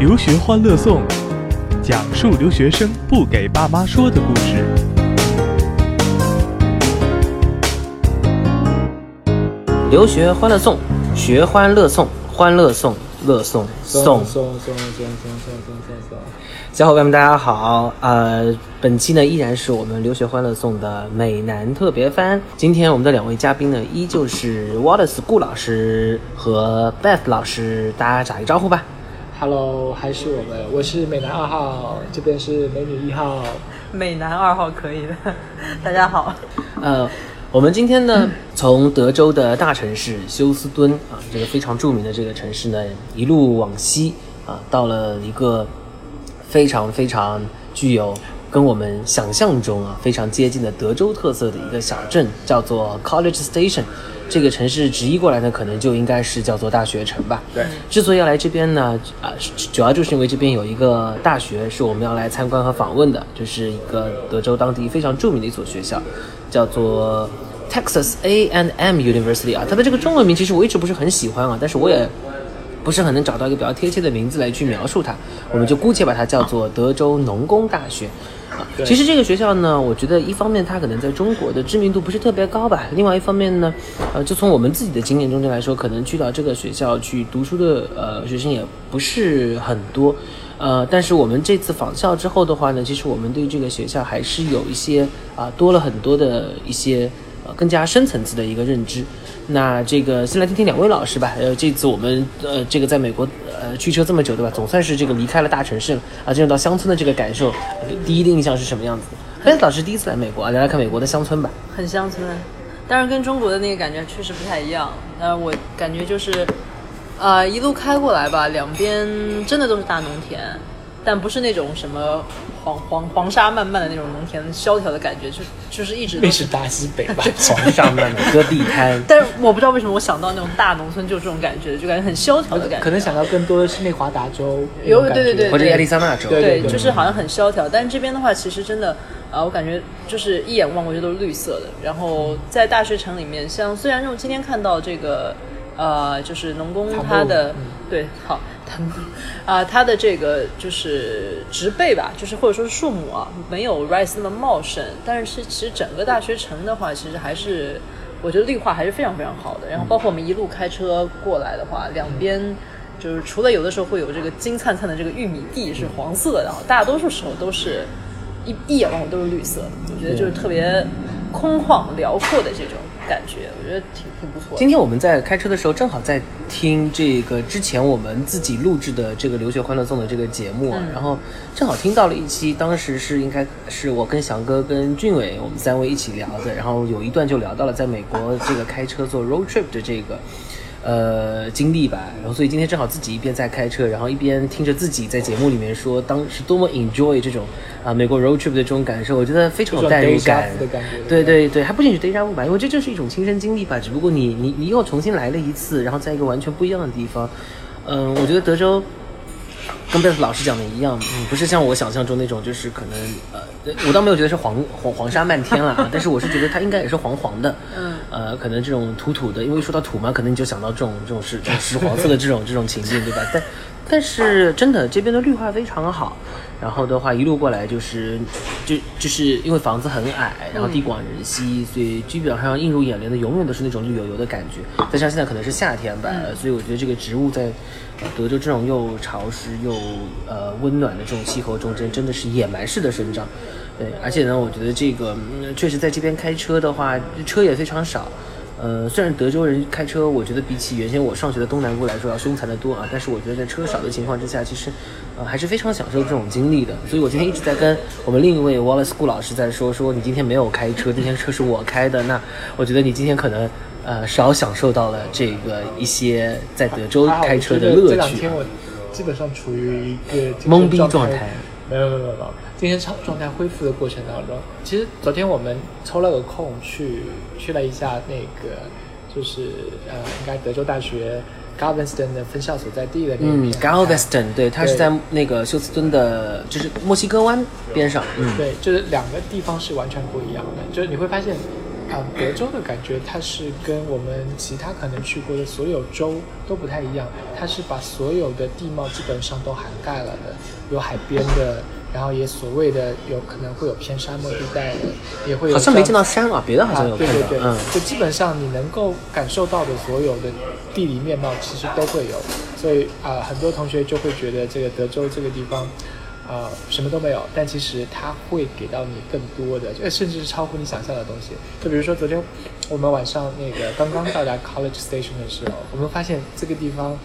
留学欢乐颂，讲述留学生不给爸妈说的故事。留学欢乐颂，学欢乐颂，欢乐颂，乐颂颂颂送。送送送送送送送。小伙伴们，大家好！呃，本期呢依然是我们留学欢乐颂的美男特别番。今天我们的两位嘉宾呢，依旧是 Wallace 顾老师和 Beth 老师，大家打个招呼吧。Hello，还是我们，我是美男二号，这边是美女一号。美男二号可以的，大家好。呃，我们今天呢，从德州的大城市休斯敦啊，这个非常著名的这个城市呢，一路往西啊，到了一个非常非常具有跟我们想象中啊非常接近的德州特色的一个小镇，叫做 College Station。这个城市直译过来呢，可能就应该是叫做大学城吧。对，之所以要来这边呢，啊、主要就是因为这边有一个大学是我们要来参观和访问的，就是一个德州当地非常著名的一所学校，叫做 Texas A and M University 啊。它的这个中文名其实我一直不是很喜欢啊，但是我也不是很能找到一个比较贴切的名字来去描述它，我们就姑且把它叫做德州农工大学。啊，其实这个学校呢，我觉得一方面它可能在中国的知名度不是特别高吧，另外一方面呢，呃，就从我们自己的经验中间来说，可能去到这个学校去读书的呃学生也不是很多，呃，但是我们这次访校之后的话呢，其实我们对这个学校还是有一些啊、多了很多的一些更加深层次的一个认知。那这个先来听听两位老师吧。呃，这次我们呃这个在美国呃驱车这么久，对吧？总算是这个离开了大城市了啊，进入到乡村的这个感受，第一的印象是什么样子的？贝斯老师第一次来美国啊，聊聊看美国的乡村吧。很乡村，当然跟中国的那个感觉确实不太一样。呃我感觉就是，呃，一路开过来吧，两边真的都是大农田，但不是那种什么黄黄黄沙漫漫的那种农田，萧条的感觉，就就是一直都那是大西北吧？黄沙漫漫戈壁滩，但是我不知道为什么我想到那种大农村就是这种感觉，就感觉很萧条的感觉。可能想到更多的是内华达州对对对或者亚利桑那州。对对，就是好像很萧条，但是这边的话，其实真的，啊，我感觉就是一眼望过去都是绿色的。然后在大学城里面，像虽然说今天看到这个，呃，就是农工它的嗯对，好，他们啊，它的这个就是植被吧，就是或者说是树木啊，没有 rice 那么茂盛，但是是其实整个大学城的话，其实还是我觉得绿化还是非常非常好的。然后包括我们一路开车过来的话，两边。就是除了有的时候会有这个金灿灿的这个玉米地是黄色的，然后大多数时候都是一一眼望过都是绿色的，我觉得就是特别空旷辽阔的这种感觉，我觉得挺挺不错的。今天我们在开车的时候，正好在听这个之前我们自己录制的这个留学欢乐颂的这个节目啊，嗯然后正好听到了一期，当时是应该是我跟翔哥跟俊伟我们三位一起聊的，然后有一段就聊到了在美国这个开车做 road trip 的这个。呃，经历吧，然后所以今天正好自己一边在开车，然后一边听着自己在节目里面说当时多么 enjoy 这种啊、美国 road trip 的这种感受，我觉得非常有代入感对对对，还不仅是 deja vu 吧，因为这就是一种亲身经历吧。只不过你你你又重新来了一次，然后在一个完全不一样的地方。嗯，我觉得德州跟贝斯老师讲的一样，嗯，不是像我想象中那种，就是可能呃，我倒没有觉得是黄黄黄沙漫天了啊，但是我是觉得它应该也是黄黄的，嗯，呃，可能这种土土的，因为说到土嘛，可能你就想到这种这种是这种石黄色的这种这种情境，对吧？但但是真的这边的绿化非常好，然后的话一路过来就是就就是因为房子很矮，然后地广人稀，所以基本上映入眼帘的永远都是那种绿油油的感觉。再加上现在可能是夏天吧，呃所以我觉得这个植物在呃德州这种又潮湿又呃温暖的这种气候中间，真的是野蛮式的生长。对，而且呢，我觉得这个确实在这边开车的话，车也非常少。呃，虽然德州人开车，我觉得比起原先我上学的东南部来说要凶残的多啊，但是我觉得在车少的情况之下，其实呃还是非常享受这种经历的。所以我今天一直在跟我们另一位 Wallace 顾老师在说，说你今天没有开车，今天车是我开的，那我觉得你今天可能呃少享受到了这个一些在德州开车的乐趣啊。这两天我基本上处于一个懵逼状态。没有没有没有没有，精神状状态恢复的过程当中，其实昨天我们抽了个空去去了一下那个，就是呃，应该德州大学 Galveston 的分校所在地的那嗯边。，Galveston，对，它是在那个休斯敦的，就是墨西哥湾边上。嗯，对，就是两个地方是完全不一样的，就是你会发现啊、德州的感觉，它是跟我们其他可能去过的所有州都不太一样，它是把所有的地貌基本上都涵盖了的，有海边的，然后也所谓的有可能会有偏沙漠地带的，也会有好像没见到山啊，别的好像有啊，对看到，对对，嗯，就基本上你能够感受到的所有的地理面貌，其实都会有。所以啊、很多同学就会觉得这个德州这个地方，啊、什么都没有，但其实它会给到你更多的，呃甚至是超乎你想象的东西。就比如说昨天我们晚上那个刚刚到达 College Station 的时候，我们发现这个地方。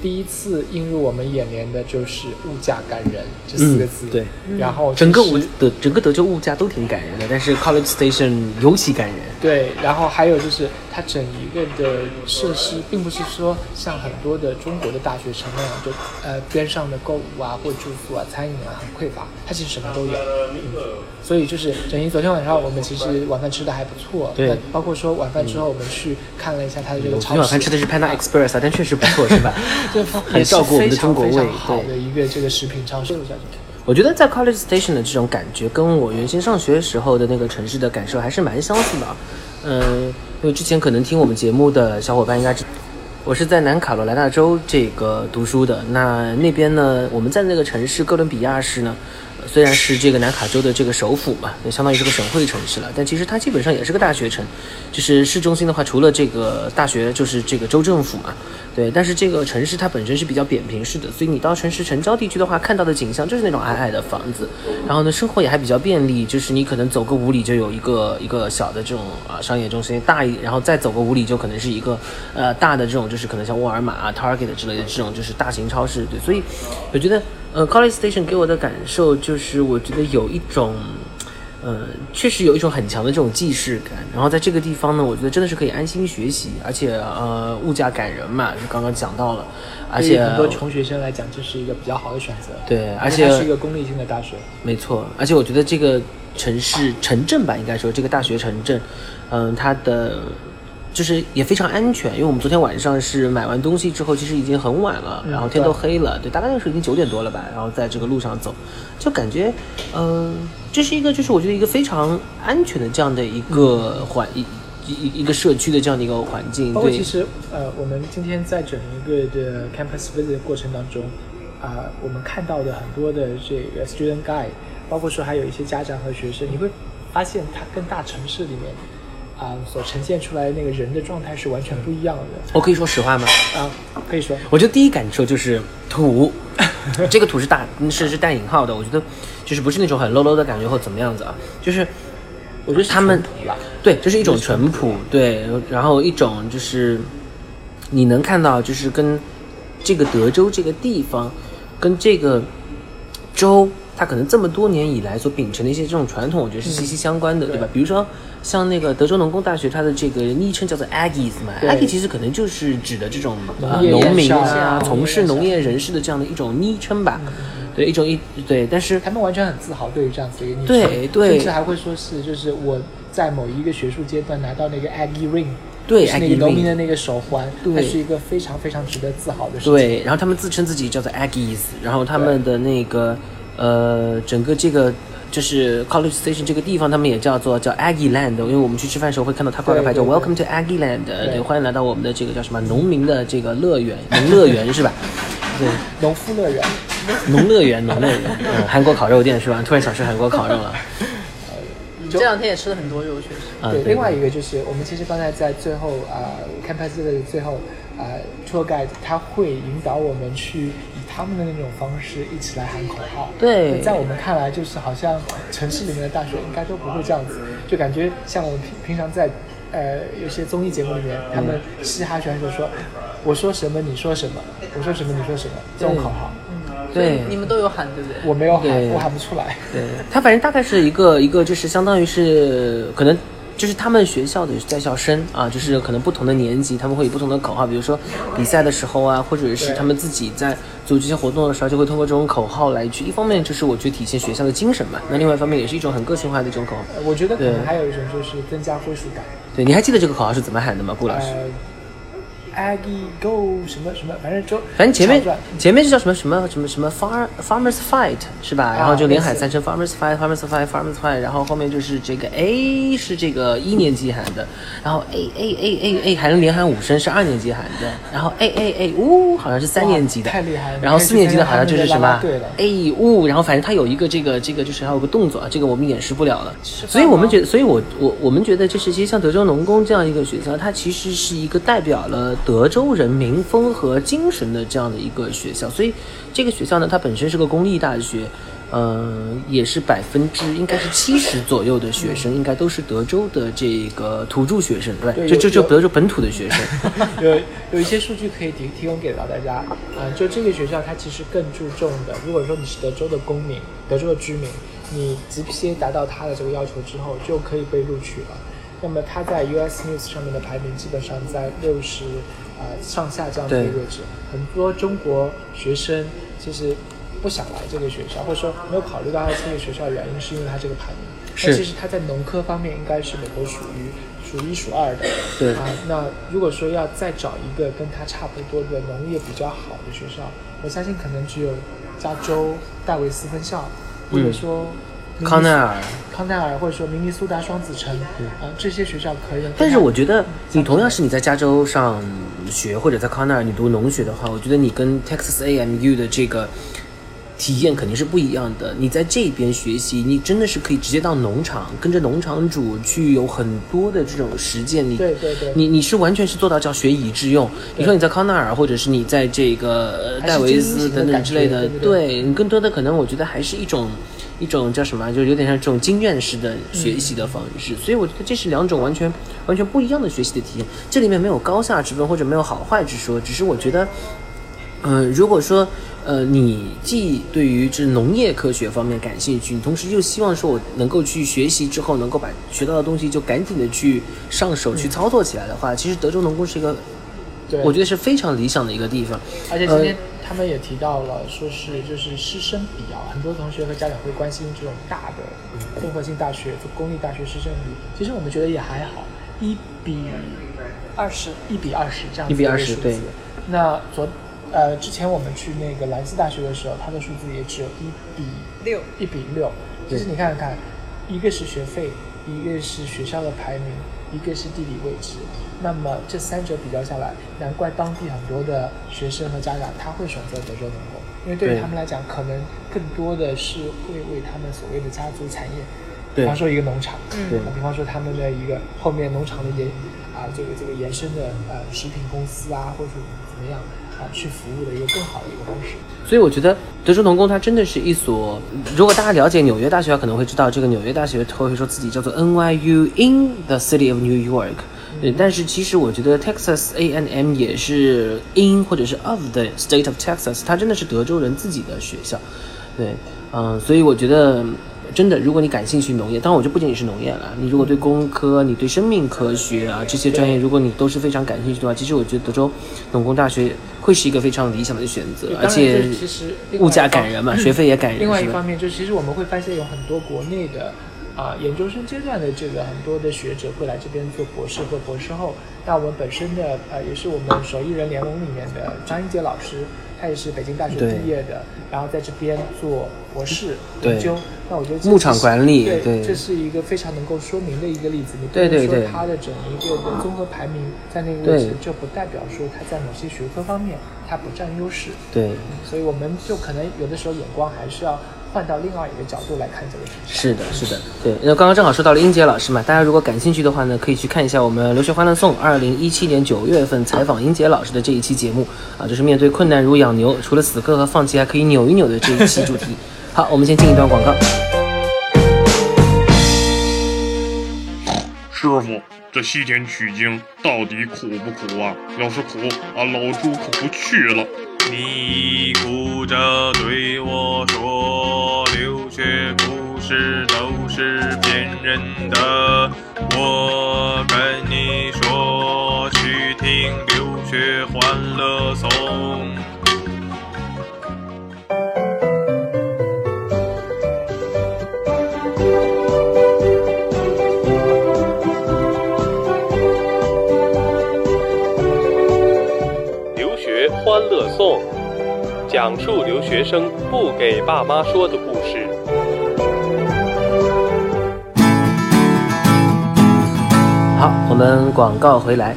第一次映入我们眼帘的就是“物价感人”这四个字，嗯对，然后整个德整个德州物价都挺感人的，但是 College Station 尤其感人。对，然后还有就是它整一个的设施，并不是说像很多的中国的大学城那样，就呃边上的购物啊或住宿啊、餐饮啊很匮乏，它其实什么都有。嗯，所以就是整一昨天晚上我们其实晚饭吃的还不错，对那包括说晚饭之后我们去看了一下它的这个超市，晚饭吃的是 Panda Express 啊，但确实不错，是吧？对，很照顾我们的中国味非常非常好对的一个这个食品超市。我觉得在 College Station 的这种感觉，跟我原先上学时候的那个城市的感受还是蛮相似的。嗯，因为之前可能听我们节目的小伙伴应该知，我是在南卡罗来纳州这个读书的。那那边呢，我们在那个城市哥伦比亚市呢，虽然是这个南卡州的这个首府嘛，也相当于是个省会城市了，但其实它基本上也是个大学城。就是市中心的话，除了这个大学，就是这个州政府嘛。对，但是这个城市它本身是比较扁平式的，所以你到城市城郊地区的话，看到的景象就是那种矮矮的房子，然后呢，生活也还比较便利，就是你可能走个五里就有一个一个小的这种啊商业中心，大一，然后再走个五里就可能是一个呃大的这种，就是可能像沃尔玛啊、Target 之类的这种就是大型超市。对，所以我觉得呃 College Station 给我的感受就是，我觉得有一种。呃，确实有一种很强的这种既视感。然后在这个地方呢，我觉得真的是可以安心学习，而且呃，物价感人嘛，就刚刚讲到了，而且很多穷学生来讲，这是一个比较好的选择。对，而且它是一个公立性的大学。没错，而且我觉得这个城市城镇吧，应该说这个大学城镇，嗯、它的就是也非常安全，因为我们昨天晚上是买完东西之后，其实已经很晚了，嗯然后天都黑了，对，大概那时候已经九点多了吧，然后在这个路上走，就感觉，嗯、这是一个就是我觉得一个非常安全的这样的一个环一一一一个社区的这样的一个环境，对包括其，实呃，我们今天在整一个的 campus visit 的过程当中，啊、我们看到的很多的这个 student guide，包括说还有一些家长和学生，你会发现它跟大城市里面啊、所呈现出来那个人的状态是完全不一样的。我可以说实话吗？啊，可以说。我觉得第一感受就是土，这个土是大是是带引号的，我觉得就是不是那种很 low low 的感觉或怎么样子啊，就是我觉得他们对，就是一种淳朴，对，然后一种就是你能看到，就是跟这个德州这个地方，跟这个州，它可能这么多年以来所秉承的一些这种传统，我觉得是息息相关的，对吧？比如说像那个德州农工大学，它的这个昵称叫做 Aggies 嘛，Aggie 其实可能就是指的这种呃农民啊，从事农业人士的这样的一种昵称吧，对，一种一对，但是他们完全很自豪对于这样子的一个昵称，对对。甚至还会说是就是我在某一个学术阶段拿到那个 Aggie Ring，对就是那个农民的那个手环，对。它是一个非常非常值得自豪的事情。对，然后他们自称自己叫做 Aggies，然后他们的那个呃，整个这个就是 College Station 这个地方，他们也叫做叫 Aggie Land，因为我们去吃饭的时候会看到他挂个牌叫 Welcome to Aggie Land，对，欢迎来到我们的这个叫什么农民的这个乐园，农乐园是吧？对，农夫乐园。农乐园，农乐园，嗯，韩国烤肉店是吧？突然想吃韩国烤肉了，这两天也吃了很多肉，确实。啊，对，对另外一个就是我们其实刚才在最后啊、看 campus 的最后啊、tour guide 他会引导我们去以他们的那种方式一起来喊口号。对在我们看来，就是好像城市里面的大学应该都不会这样子，就感觉像我们平平常在呃有些综艺节目里面，他们嘻哈选手说，我说什么你说什么，我说什么你说什么这种口号，对，你们都有喊对不对？我没有喊，我喊不出来。对，他反正大概是一个一个，就是相当于是可能就是他们学校的在校生啊，就是可能不同的年级，他们会有不同的口号，比如说比赛的时候啊，或者是他们自己在组织一些活动的时候，就会通过这种口号来去，一方面就是我去体现学校的精神嘛，那另外一方面也是一种很个性化的一种口号。呃我觉得可能还有一种就是增加归属感。对，你还记得这个口号是怎么喊的吗，顾老师？呃 Aggie Go 什么什么，反正就反正前面前面是叫什么什么什么什么 Far Farmers Fight 是吧？然后就连喊三声 Farmers Fight Farmers Fight Farmers Fight，然后后面就是这个 A 是这个一年级喊的，然后 A A A A A 还能连喊五声是二年级喊的，然后 A A A 呜好像是三年级的，太厉害了然后四年级的好像就是什么 A 呜，然后反正它有一个这个这个就是还有个动作，啊，这个我们演示不了了，所以我们觉得，所以我我我们觉得就是其实像德州农工这样一个学校，它其实是一个代表了德州人民风和精神的这样的一个学校。所以这个学校呢，它本身是个公立大学，嗯、也是百分之应该是七十左右的学生，应该都是德州的这个土著学生，对就就就德州本土的学生。有有一些数据可以提提供给到大家啊、就这个学校它其实更注重的，如果说你是德州的公民、德州的居民，你 GPA 达到它的这个要求之后，就可以被录取了。那么它在 US News 上面的排名基本上在六十啊上下这样的一个位置，很多中国学生其实不想来这个学校，或者说没有考虑到他这个学校的原因，是因为它这个排名。是那其实它在农科方面应该是美国属于数一数二的。对啊，那如果说要再找一个跟它差不多的农业比较好的学校，我相信可能只有加州戴维斯分校，或者说康奈尔。康奈尔，或者说明尼苏达双子城，啊，这些学校可以。但是我觉得，你同样是你在加州上学，或者在康奈尔你读农学的话，我觉得你跟 Texas A&M U 的这个体验肯定是不一样的。你在这边学习，你真的是可以直接到农场，跟着农场主去有很多的这种实践。你对对对你你是完全是做到叫学以致用。你说你在康奈尔，或者是你在这个戴维斯等等之类的，觉对更多的可能，我觉得还是一种一种叫什么，就有点像这种经验式的学习的方式。所以我觉得这是两种完全完全不一样的学习的体验。这里面没有高下之分，或者没有好坏之说，只是我觉得，嗯、如果说。呃，你既对于这农业科学方面感兴趣，你同时又希望说我能够去学习之后，能够把学到的东西就赶紧的去上手、去操作起来的话，其实德州农工是一个，我觉得是非常理想的一个地方。呃而且今天他们也提到了，说是就是师生比啊，很多同学和家长会关心这种大的综合性大学、公立大学师生比，其实我们觉得也还好，一比二十，一比二十这样子1比的一个20数字对那昨呃之前我们去那个兰斯大学的时候，它的数字也只有一比六一比六。其实你看看，一个是学费，一个是学校的排名，一个是地理位置。那么这三者比较下来，难怪当地很多的学生和家长他会选择德州农工，因为对于他们来讲，可能更多的是会为他们所谓的家族产业，比方说一个农场，比方说他们的一个后面农场的延啊这个这个延伸的呃食品公司啊，或者是怎么样啊去服务的一个更好的一个方式。所以我觉得德州农工它真的是一所，如果大家了解纽约大学，可能会知道这个纽约大学它会说自己叫做 NYU in the city of New York。对，但是其实我觉得 Texas A&M 也是 in 或者是 of the state of Texas，它真的是德州人自己的学校。对，嗯，所以我觉得真的，如果你感兴趣农业，当然我就不仅仅是农业了，你如果对工科、你对生命科学啊这些专业，如果你都是非常感兴趣的话，其实我觉得德州农工大学会是一个非常理想的选择，而且其实物价感人嘛，学费也感人，另外一方面，就其实我们会发现有很多国内的啊、研究生阶段的这个很多的学者会来这边做博士或博士后。那我们本身的呃也是我们手艺人联盟里面的张英杰老师，他也是北京大学毕业的，然后在这边做博士研究。那我觉得牧场管理对，对这是一个非常能够说明的一个例子。你不能说他的整一个的综合排名在那个位置，就不代表说他在某些学科方面他不占优势。对。所以我们就可能有的时候眼光还是要换到另外一个角度来看这个事情。是的，是的，对。那刚刚正好说到了英杰老师嘛，大家如果感兴趣的话呢，可以去看一下我们《留学欢乐颂》二零一七年九月份采访英杰老师的这一期节目啊，就是面对困难如养牛，除了死磕和放弃，还可以扭一扭的这一期主题。好，我们先进一段广告。师傅，这西天取经到底苦不苦啊？要是苦，俺老猪可不去了。你哭着对我说，留学不是都是骗人的。我跟你说，去听留学欢乐颂。留学欢乐颂，讲述留学生不给爸妈说的故事。我们广告回来。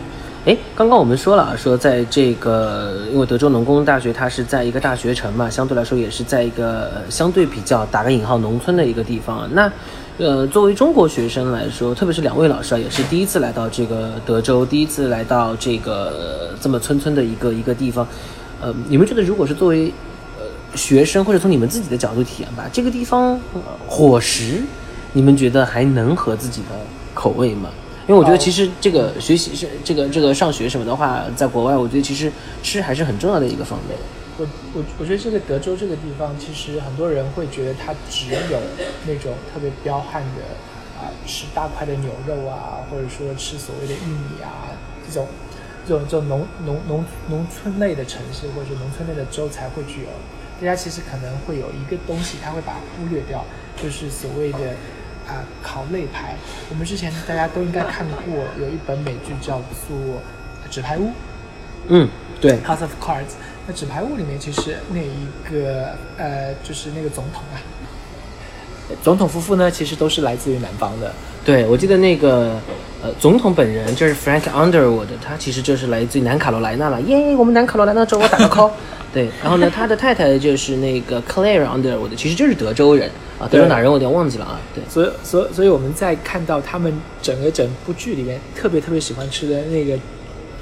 哎，刚刚我们说了啊，说在这个，因为德州农工大学它是在一个大学城嘛，相对来说也是在一个相对比较打个引号农村的一个地方。那，呃，作为中国学生来说，特别是两位老师啊，也是第一次来到这个德州，第一次来到这个、这么村村的一个一个地方。呃，你们觉得如果是作为呃学生，或者从你们自己的角度体验吧，这个地方、伙食，你们觉得还能合自己的口味吗？因为我觉得其实这个学习是这个这个上学什么的话，在国外，我觉得其实吃还是很重要的一个方面。我我我觉得这个德州这个地方，其实很多人会觉得它只有那种特别彪悍的啊、吃大块的牛肉啊，或者说吃所谓的玉米啊这种这种这种农农农农村类的城市或者农村类的州才会具有。大家其实可能会有一个东西，他会把它忽略掉，就是所谓的啊、考肋排。我们之前大家都应该看过有一本美剧叫做《纸牌屋》。嗯，对，House of Cards。那纸牌屋里面其实那一个呃，就是那个总统啊，总统夫妇呢，其实都是来自于南方的。对，我记得那个呃，总统本人就是 Frank Underwood，他其实就是来自于南卡罗来纳了。耶，我们南卡罗来纳州，我打个 call。对，然后呢，他的太太就是那个 Claire Underwood，其实就是德州人啊，德州对哪人我有点忘记了啊。对，所以，所以，所以我们在看到他们整个整部剧里面特别特别喜欢吃的那个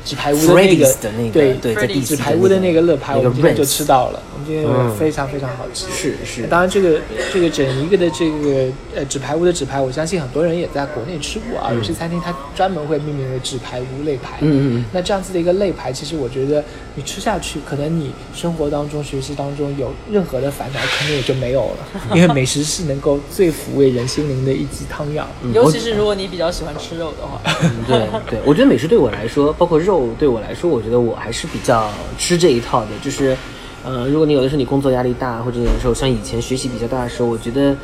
纸牌屋的那个 Freddy's 的那个对对在纸牌屋的那个乐牌，我们今天就吃到了，我们今天嗯非常非常好吃。是是，当然，这个这个整一个的这个呃纸牌屋的纸牌，我相信很多人也在国内吃过啊。有些餐厅它专门会命名为纸牌屋肋排。嗯嗯嗯那这样子的一个肋排，其实我觉得你吃下去，可能你生活当中、学习当中有任何的烦恼，可能也就没有了，因为美食是能够最抚慰人心灵的一剂汤药。尤其是如果你比较喜欢吃肉的话，嗯对对，我觉得美食对我来说，包括肉对我来说，我觉得我还是比较吃这一套的。就是，呃，如果你有的时候你工作压力大，或者有的时候像以前学习比较大的时候，我觉得，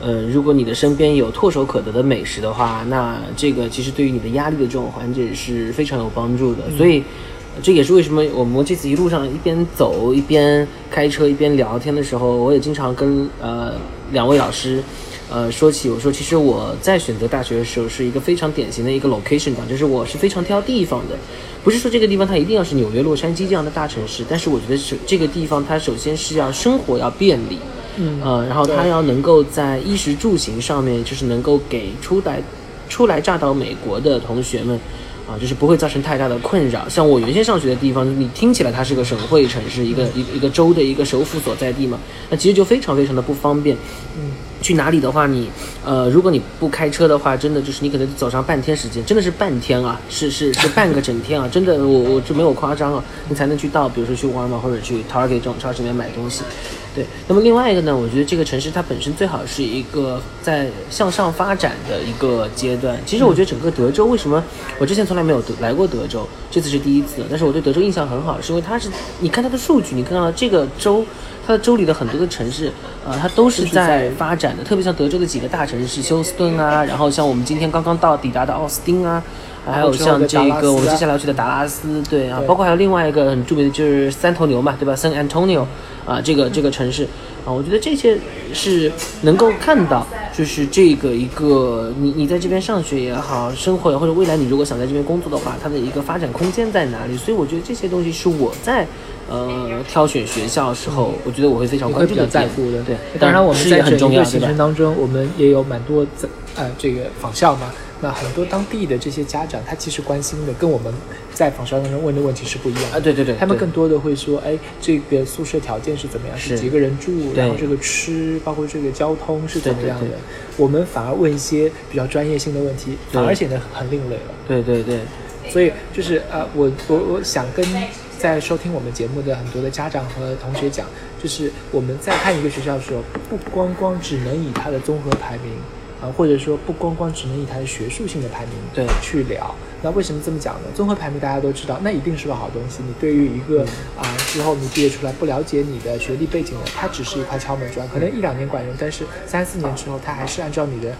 呃，如果你的身边有唾手可得的美食的话，那这个其实对于你的压力的这种缓解是非常有帮助的。所以。这也是为什么我们这次一路上一边走一边开车一边聊天的时候，我也经常跟呃两位老师，呃说起我说，其实我在选择大学的时候是一个非常典型的一个 location 党，就是我是非常挑地方的，不是说这个地方它一定要是纽约、洛杉矶这样的大城市，但是我觉得是这个地方它首先是要生活要便利，嗯呃，然后它要能够在衣食住行上面，就是能够给初来初来乍到美国的同学们。啊，就是不会造成太大的困扰。像我原先上学的地方，你听起来它是个省会城市，一个一个一个州的一个首府所在地嘛，那其实就非常非常的不方便。嗯，去哪里的话，你呃，如果你不开车的话，真的就是你可能走上半天时间，真的是半天啊，是是是 半个整天啊，真的我我这没有夸张啊，你才能去到，比如说去沃尔玛或者去 Target 这种超市里面买东西。对，那么另外一个呢，我觉得这个城市它本身最好是一个在向上发展的一个阶段。其实我觉得整个德州为什么我之前从来没有德来过德州，这次是第一次，但是我对德州印象很好，是因为它是你看它的数据，你看到这个州。它的州里的很多的城市，呃，它都是在发展的，特别像德州的几个大城市，休斯顿啊，然后像我们今天刚刚到抵达的奥斯汀啊，还有像这个我们接下来要去的达拉斯，对啊，包括还有另外一个很著名的就是三头牛嘛，对吧？San Antonio 啊，这个这个城市啊，我觉得这些是能够看到，就是这个一个你你在这边上学也好，生活也好或者未来你如果想在这边工作的话，它的一个发展空间在哪里？所以我觉得这些东西是我在呃挑选学校的时候，我觉得我会非常关注的点在乎的。对，当然我们在整个行程？当中，我们也有蛮多在呃这个仿校嘛。那很多当地的这些家长，他其实关心的跟我们在仿校当中问的问题是不一样的。啊，对对对，他们更多的会说，哎，这个宿舍条件是怎么样？是是几个人住？然后这个吃，包括这个交通是怎么样的？对对对我们反而问一些比较专业性的问题，反而显得很另类了。对对对，所以就是呃，我我我想跟在收听我们节目的很多的家长和同学讲，就是我们在看一个学校的时候，不光光只能以它的综合排名。啊，或者说不光光只能以它的学术性的排名对去聊，那为什么这么讲呢？综合排名大家都知道，那一定是个好东西。你对于一个啊、之后你毕业出来不了解你的学历背景的，它只是一块敲门砖，可能一两年管用，但是三四年之后，它还是按照你的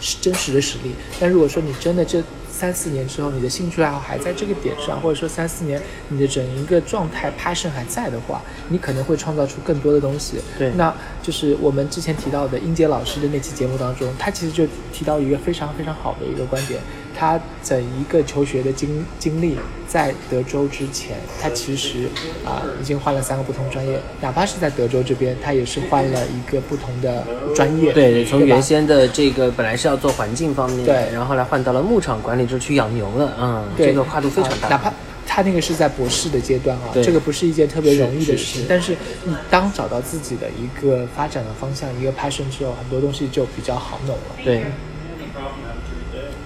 是真实的实力。但如果说你真的这三四年之后，你的兴趣爱好还在这个点上，或者说三四年你的整一个状态 passion 还在的话，你可能会创造出更多的东西。对那就是我们之前提到的英杰老师的那期节目当中，他其实就提到一个非常非常好的一个观点，他整一个求学的经经历，在德州之前，他其实啊、已经换了三个不同专业，哪怕是在德州这边，他也是换了一个不同的专业。对对，从原先的这个本来是要做环境方面，对然后后来换到了牧场管理，就去养牛了，嗯，对这个跨度非常大。啊哪怕他那个是在博士的阶段啊，这个不是一件特别容易的事情。但是你当找到自己的一个发展的方向、一个 passion 之后，很多东西就比较好弄了。对，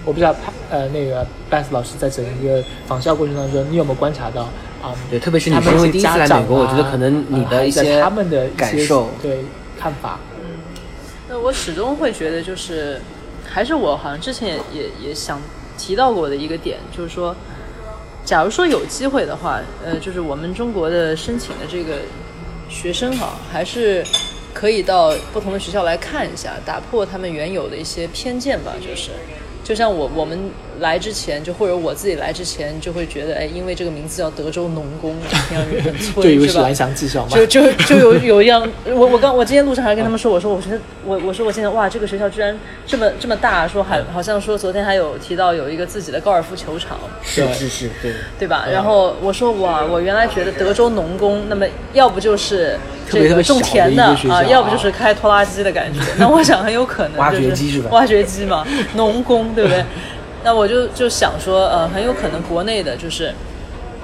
我不知道他呃那个 Beth 老师在整一个访校过程当中，你有没有观察到啊？对特别是你们因为第一次来家长美国我觉得啊可能你的呃一些在他们的感受对看法，嗯那我始终会觉得，就是还是我好像之前也也也想提到过的一个点，就是说，假如说有机会的话，呃，就是我们中国的申请的这个学生哈，还是可以到不同的学校来看一下，打破他们原有的一些偏见吧，就是。就像我我们来之前，就或者我自己来之前，就会觉得，哎，因为这个名字叫德州农工，听上去很就脆，是吧以为是蓝？翔技校嘛。就就就有有一样，我我刚我今天路上还跟他们说，我说我觉得我我说我现在哇，这个学校居然这么这么大，说还好像说昨天还有提到有一个自己的高尔夫球场，是是是，对，对吧？然后我说哇，我原来觉得德州农工，那么要不就是特别特别这个种田的啊，要不啊就是开拖拉机的感觉。那我想很有可能挖就是掘机是吧挖掘机嘛，农工对不对？那我就就想说，呃，很有可能国内的就是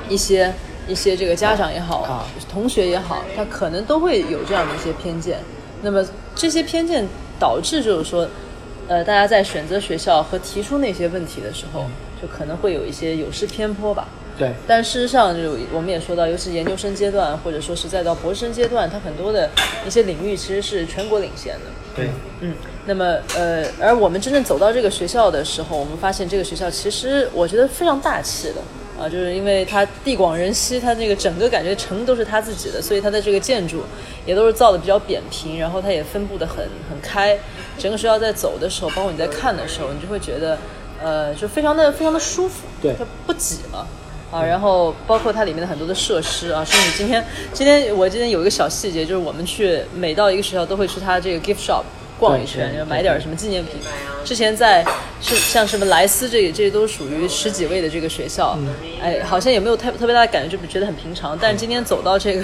一些一些这个家长也好，啊同学也好，他可能都会有这样的一些偏见。那么这些偏见导致就是说，呃，大家在选择学校和提出那些问题的时候，就可能会有一些有失偏颇吧。对但事实上，就我们也说到，尤其研究生阶段，或者说是再到博士生阶段，它很多的一些领域其实是全国领先的。对，嗯，那么呃，而我们真正走到这个学校的时候，我们发现这个学校其实我觉得非常大气的啊，就是因为它地广人稀，它那个整个感觉城都是它自己的，所以它的这个建筑也都是造的比较扁平，然后它也分布的很很开。整个学校在走的时候，包括你在看的时候，你就会觉得呃，就非常的非常的舒服，对它不挤了。啊，然后包括它里面的很多的设施啊，甚至今天今天我今天有一个小细节，就是我们去每到一个学校都会去它这个 gift shop 逛一圈，买点儿什么纪念品。之前在是像什么莱斯这这些都属于十几位的这个学校，哎，好像也没有太特别大的感觉，就觉得很平常。但是今天走到这个。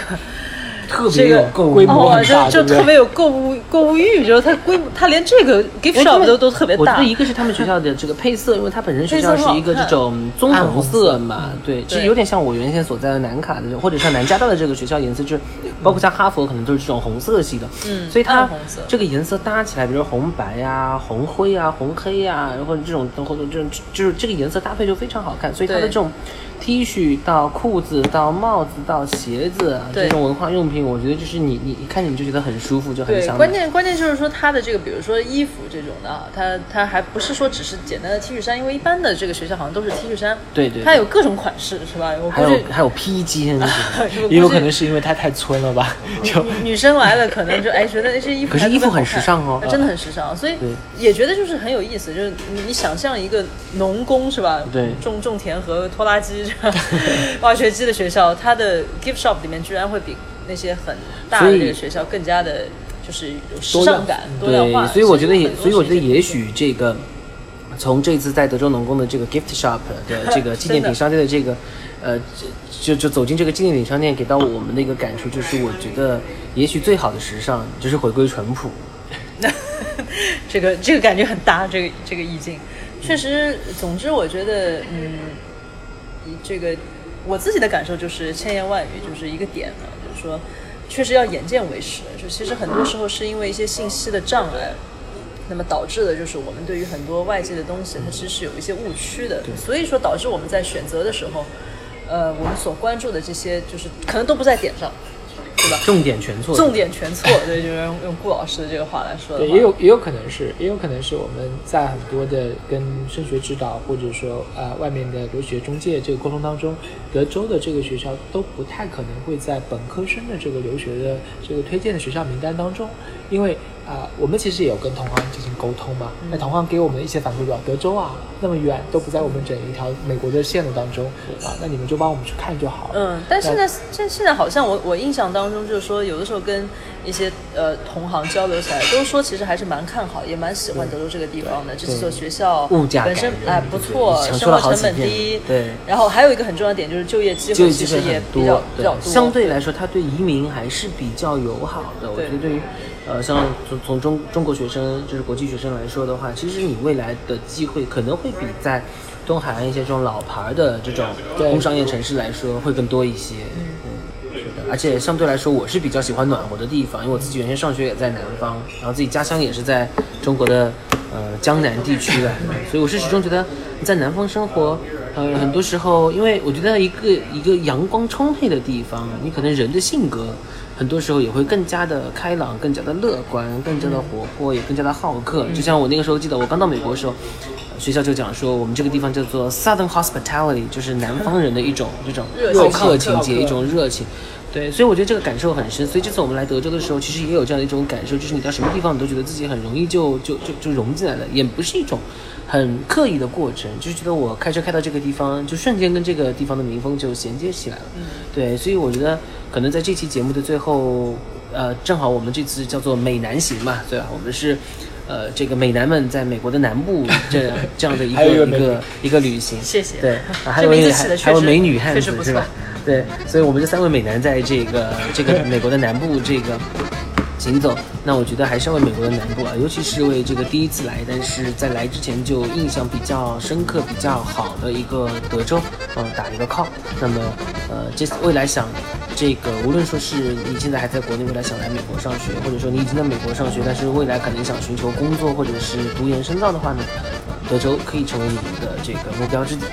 特这个别有购物规模就就特别有购物购物欲，就是它规模，它连这个 gift shop 都都特别大我觉得。一个是他们学校的这个配色，因为它本身学校是一个这种棕红色嘛，对，其实有点像我原先所在的南卡的，或者像南加大的这个学校颜色，就是包括像哈佛可能都是这种红色系的，嗯所以它这个颜色搭起来，比如红白呀、红灰啊、红黑呀，或者这种或者这种就是这个颜色搭配就非常好看，所以它的这种 T 恤到裤子到帽子到鞋子这种文化用品，我觉得就是你你一看你就觉得很舒服，就很，想买关键关键就是说它的这个，比如说衣服这种的啊，它它还不是说只是简单的 T 恤衫，因为一般的这个学校好像都是 T 恤衫，对对对它有各种款式是吧？我还有还有披肩。也有可能是因为它太村了吧？就女生来了，可能就哎觉得那些衣服可是 衣服很时尚哦真的很时尚，所以也觉得就是很有意思，就是你你想象一个农工是吧？对种种田和拖拉机、挖掘机的学校，它的 gift shop 里面居然会比那些很大的学校更加的。就是有时尚感、多样化，对，所以我觉得也，所以我觉得也许这个从这次在德州农工的这个 gift shop 的这个 纪念品商店的这个，呃，就就走进这个纪念品商店，给到我们的一个感触就是，我觉得也许最好的时尚就是回归淳朴。这个这个感觉很搭，这个这个意境，确实，总之我觉得，嗯，这个我自己的感受就是千言万语就是一个点啊，就是说，确实要眼见为实，就其实很多时候是因为一些信息的障碍。那么导致的就是我们对于很多外界的东西，它其实是有一些误区的，所以说导致我们在选择的时候，呃，我们所关注的这些就是可能都不在点上，对吧？重点全错。重点全错，对，就是用用顾老师的这个话来说的对，也有也有可能是，也有可能是我们在很多的跟升学指导或者说呃外面的留学中介这个沟通当中，德州的这个学校都不太可能会在本科生的这个留学的这个推荐的学校名单当中，因为啊、我们其实也有跟同行进行沟通嘛。那同行给我们的一些反馈，比方德州啊那么远，都不在我们整一条美国的线路当中啊，那你们就帮我们去看就好了。嗯，但现在现现在好像我我印象当中就是说，有的时候跟一些呃同行交流起来，都说其实还是蛮看好，也蛮喜欢德州这个地方的。这几所学校物价本身感哎不错，生活成本低。对然后还有一个很重要的点就是就业机会，其实也比较多，比较多。相对来说，它对移民还是比较友好的。我觉得对于呃，像从从中中国学生，就是国际学生来说的话，其实你未来的机会可能会比在东海岸一些这种老牌的这种工商业城市来说会更多一些。嗯，是的，而且相对来说，我是比较喜欢暖和的地方，因为我自己原先上学也在南方，然后自己家乡也是在中国的呃江南地区的，所以我是始终觉得在南方生活，呃，很多时候，因为我觉得一个一个阳光充沛的地方，你可能人的性格很多时候也会更加的开朗，更加的乐观，更加的活泼，也更加的好客。就像我那个时候记得，我刚到美国的时候。呃学校就讲说，我们这个地方叫做 Southern Hospitality，就是南方人的一种这种好客情节，一种热情。对，所以我觉得这个感受很深。所以这次我们来德州的时候，其实也有这样的一种感受，就是你到什么地方，你都觉得自己很容易就就就就融进来了，也不是一种很刻意的过程，就是觉得我开车开到这个地方，就瞬间跟这个地方的民风就衔接起来了。对，所以我觉得可能在这期节目的最后，呃，正好我们这次叫做美南行嘛，对吧？我们是。呃，这个美男们在美国的南部这 这样的一个一个一个旅行，谢谢对，啊 还有还还有美女汉子是吧？对，所以我们这三位美男在这个这个美国的南部这个行走，那我觉得还是为美国的南部啊，尤其是为这个第一次来，但是在来之前就印象比较深刻、比较好的一个德州，嗯、打一个 call。那么，呃，这次未来想这个，无论说是你现在还在国内，未来想来美国上学，或者说你已经在美国上学，但是未来可能想寻求工作或者是读研深造的话呢，呃德州可以成为你们的这个目标之地。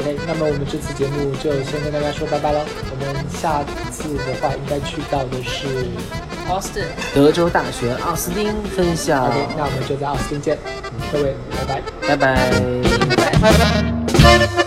OK，那么我们这次节目就先跟大家说拜拜了。我们下次的话应该去到的是 Austin。德州大学奥斯汀分校，OK，那我们就在奥斯汀见，各位，拜拜。拜拜。拜拜